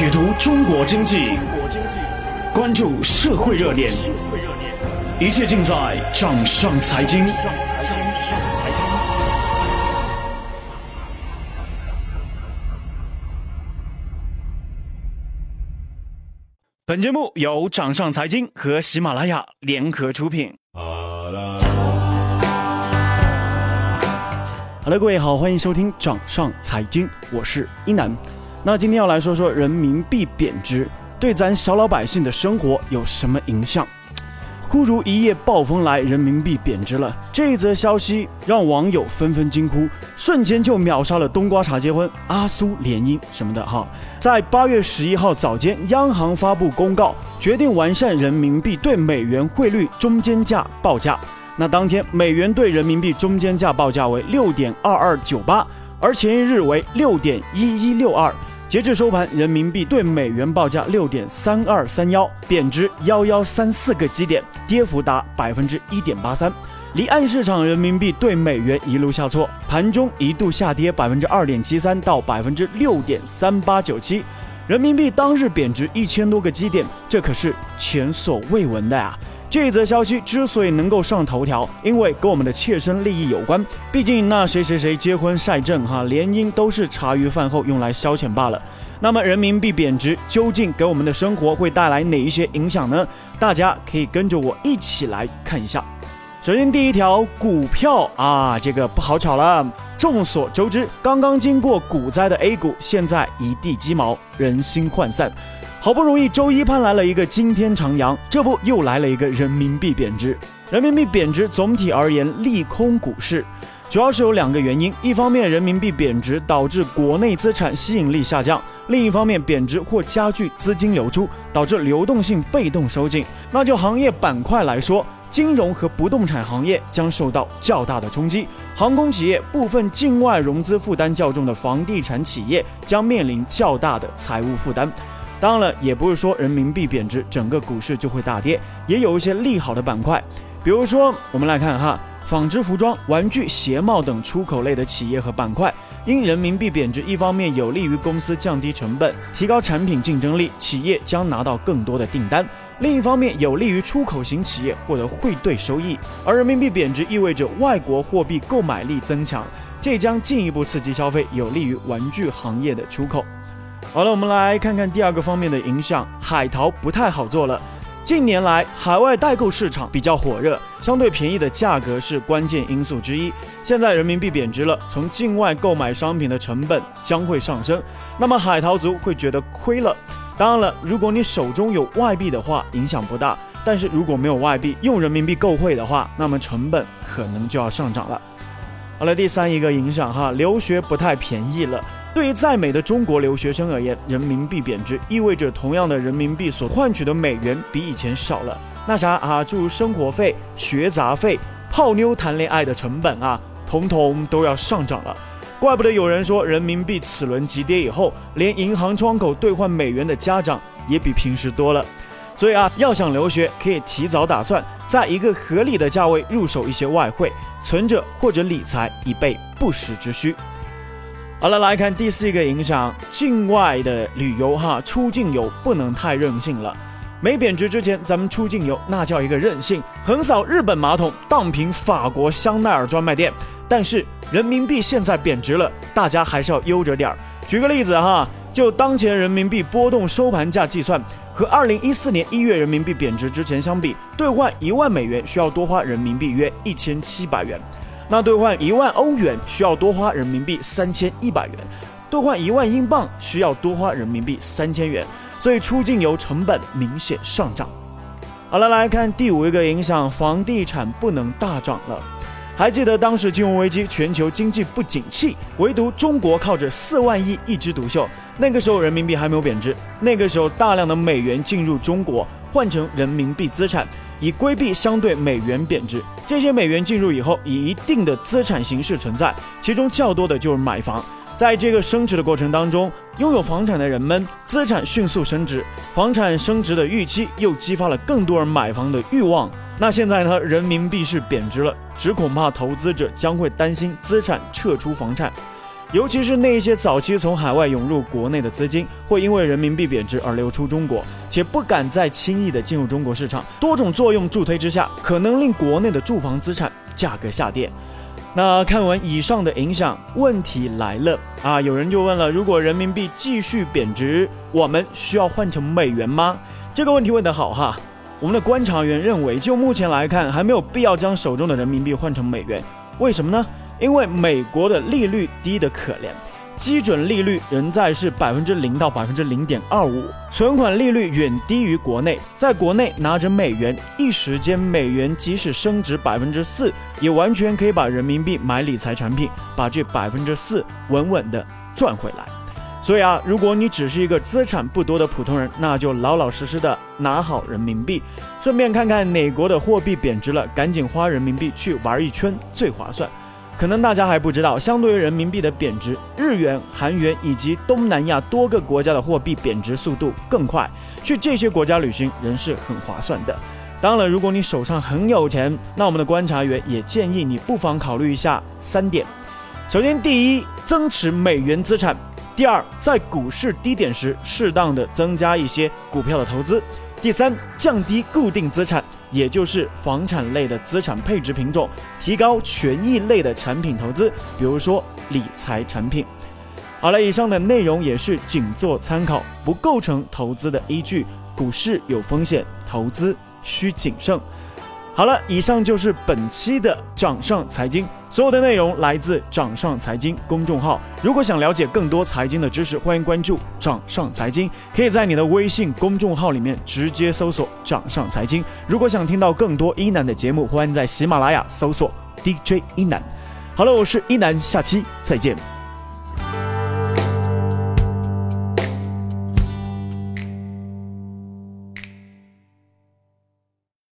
解读中国经济，关注社会热点，一切尽在掌上财经。本节目由掌上财经和喜马拉雅联合出品。好的，各位好，欢迎收听掌上财经，我是一楠。那今天要来说说人民币贬值对咱小老百姓的生活有什么影响？忽如一夜暴风来，人民币贬值了。这则消息让网友纷纷惊呼，瞬间就秒杀了冬瓜茶结婚、阿苏联姻什么的哈。在八月十一号早间，央行发布公告，决定完善人民币对美元汇率中间价报价。那当天，美元对人民币中间价报价为六点二二九八，而前一日为六点一一六二。截至收盘，人民币对美元报价六点三二三幺，贬值幺幺三四个基点，跌幅达百分之一点八三。离岸市场人民币对美元一路下挫，盘中一度下跌百分之二点七三到百分之六点三八九七，人民币当日贬值一千多个基点，这可是前所未闻的呀！这则消息之所以能够上头条，因为跟我们的切身利益有关。毕竟那谁谁谁结婚晒证哈，联姻都是茶余饭后用来消遣罢了。那么人民币贬值究竟给我们的生活会带来哪一些影响呢？大家可以跟着我一起来看一下。首先第一条，股票啊，这个不好炒了。众所周知，刚刚经过股灾的 A 股现在一地鸡毛，人心涣散。好不容易周一盼来了一个惊天长阳，这不又来了一个人民币贬值。人民币贬值总体而言利空股市，主要是有两个原因：一方面人民币贬值导致国内资产吸引力下降；另一方面贬值或加剧资金流出，导致流动性被动收紧。那就行业板块来说，金融和不动产行业将受到较大的冲击，航空企业、部分境外融资负担较重的房地产企业将面临较大的财务负担。当然了，也不是说人民币贬值，整个股市就会大跌，也有一些利好的板块。比如说，我们来看哈，纺织、服装、玩具、鞋帽等出口类的企业和板块，因人民币贬值，一方面有利于公司降低成本，提高产品竞争力，企业将拿到更多的订单；另一方面有利于出口型企业获得汇兑收益。而人民币贬值意味着外国货币购买力增强，这将进一步刺激消费，有利于玩具行业的出口。好了，我们来看看第二个方面的影响。海淘不太好做了。近年来，海外代购市场比较火热，相对便宜的价格是关键因素之一。现在人民币贬值了，从境外购买商品的成本将会上升，那么海淘族会觉得亏了。当然了，如果你手中有外币的话，影响不大；但是如果没有外币，用人民币购汇的话，那么成本可能就要上涨了。好了，第三一个影响哈，留学不太便宜了。对于在美的中国留学生而言，人民币贬值意味着同样的人民币所换取的美元比以前少了。那啥啊，诸如生活费、学杂费、泡妞谈恋爱的成本啊，统统都要上涨了。怪不得有人说，人民币此轮急跌以后，连银行窗口兑换美元的家长也比平时多了。所以啊，要想留学，可以提早打算，在一个合理的价位入手一些外汇，存着或者理财，以备不时之需。好了，来看第四个影响，境外的旅游哈，出境游不能太任性了。没贬值之前，咱们出境游那叫一个任性，横扫日本马桶，荡平法国香奈儿专卖店。但是人民币现在贬值了，大家还是要悠着点儿。举个例子哈，就当前人民币波动收盘价计算，和二零一四年一月人民币贬值之前相比，兑换一万美元需要多花人民币约一千七百元。那兑换一万欧元需要多花人民币三千一百元，兑换一万英镑需要多花人民币三千元，所以出境游成本明显上涨。好了，来看第五一个影响，房地产不能大涨了。还记得当时金融危机，全球经济不景气，唯独中国靠着四万亿一枝独秀。那个时候人民币还没有贬值，那个时候大量的美元进入中国，换成人民币资产。以规避相对美元贬值，这些美元进入以后，以一定的资产形式存在，其中较多的就是买房。在这个升值的过程当中，拥有房产的人们资产迅速升值，房产升值的预期又激发了更多人买房的欲望。那现在呢，人民币是贬值了，只恐怕投资者将会担心资产撤出房产。尤其是那些早期从海外涌入国内的资金，会因为人民币贬值而流出中国，且不敢再轻易的进入中国市场。多种作用助推之下，可能令国内的住房资产价格下跌。那看完以上的影响，问题来了啊！有人就问了：如果人民币继续贬值，我们需要换成美元吗？这个问题问得好哈！我们的观察员认为，就目前来看，还没有必要将手中的人民币换成美元。为什么呢？因为美国的利率低得可怜，基准利率仍在是百分之零到百分之零点二五，存款利率远低于国内。在国内拿着美元，一时间美元即使升值百分之四，也完全可以把人民币买理财产品，把这百分之四稳稳的赚回来。所以啊，如果你只是一个资产不多的普通人，那就老老实实的拿好人民币，顺便看看哪国的货币贬值了，赶紧花人民币去玩一圈最划算。可能大家还不知道，相对于人民币的贬值，日元、韩元以及东南亚多个国家的货币贬值速度更快。去这些国家旅行仍是很划算的。当然，如果你手上很有钱，那我们的观察员也建议你不妨考虑一下三点：首先，第一，增持美元资产；第二，在股市低点时，适当的增加一些股票的投资；第三，降低固定资产。也就是房产类的资产配置品种，提高权益类的产品投资，比如说理财产品。好了，以上的内容也是仅做参考，不构成投资的依据。股市有风险，投资需谨慎。好了，以上就是本期的掌上财经。所有的内容来自掌上财经公众号。如果想了解更多财经的知识，欢迎关注掌上财经。可以在你的微信公众号里面直接搜索“掌上财经”。如果想听到更多一楠的节目，欢迎在喜马拉雅搜索 DJ 一楠。好了，我是一楠，下期再见。